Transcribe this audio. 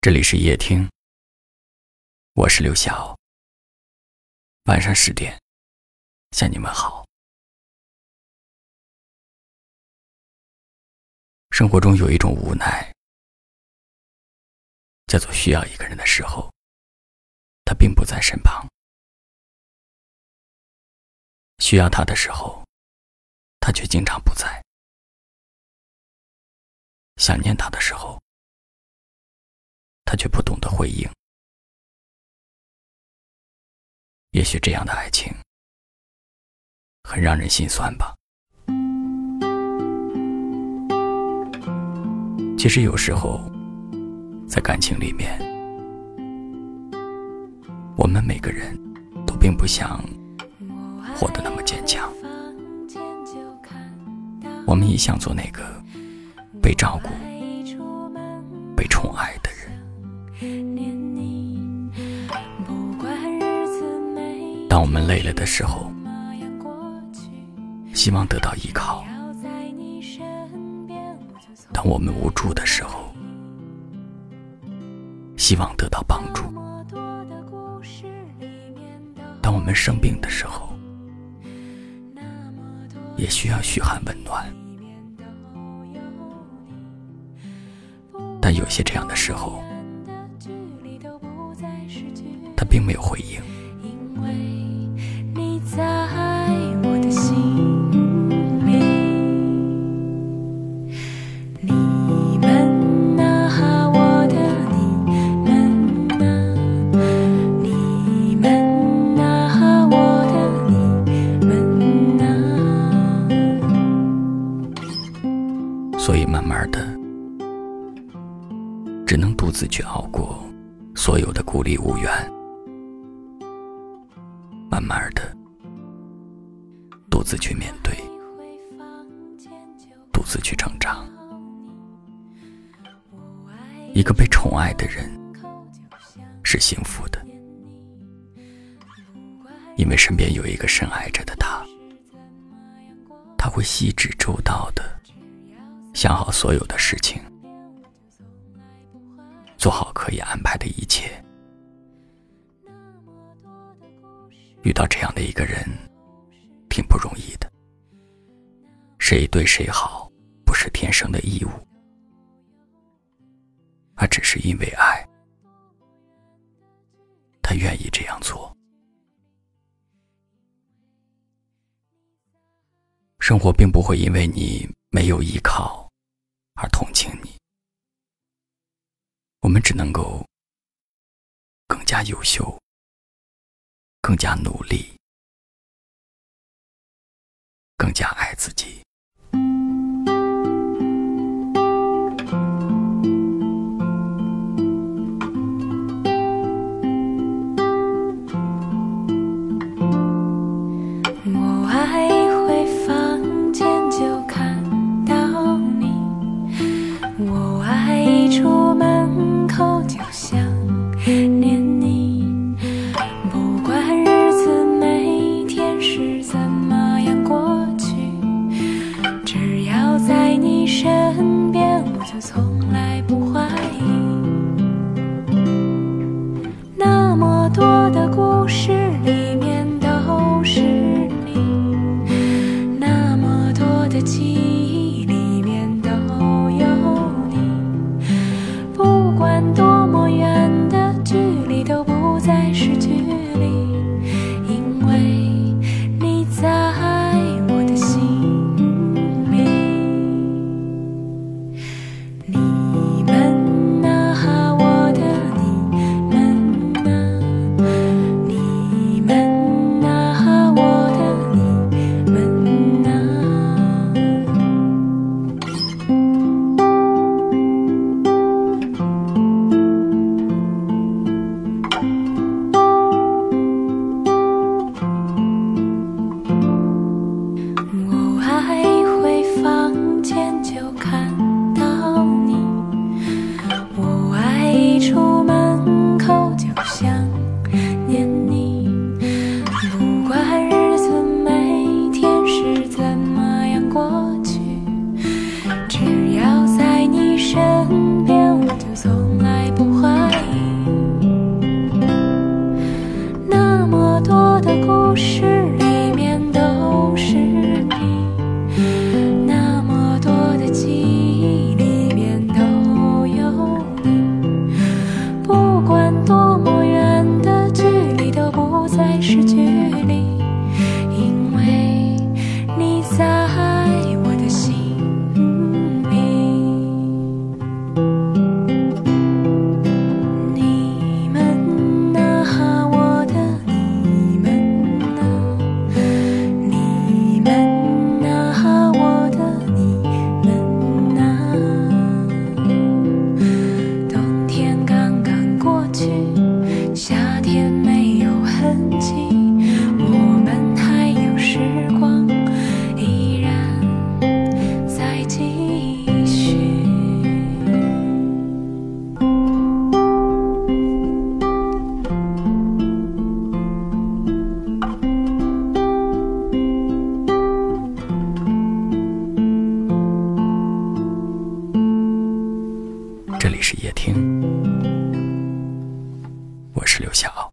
这里是夜听，我是刘晓。晚上十点，向你们好。生活中有一种无奈，叫做需要一个人的时候，他并不在身旁；需要他的时候，他却经常不在；想念他的时候。他却不懂得回应。也许这样的爱情很让人心酸吧。其实有时候，在感情里面，我们每个人都并不想活得那么坚强。我们也想做那个被照顾、被宠爱的。当我们累了的时候，希望得到依靠；当我们无助的时候，希望得到帮助；当我们生病的时候，也需要嘘寒问暖。但有些这样的时候，他并没有回应。自去熬过所有的孤立无援。慢慢的，独自去面对，独自去成长。一个被宠爱的人是幸福的，因为身边有一个深爱着的他，他会细致周到的。想好所有的事情，做好可以安排的一切。遇到这样的一个人，挺不容易的。谁对谁好，不是天生的义务，而只是因为爱，他愿意这样做。生活并不会因为你没有依靠。而同情你，只能够更加优秀，更加努力，更加爱自己。从。这里是夜听，我是刘晓。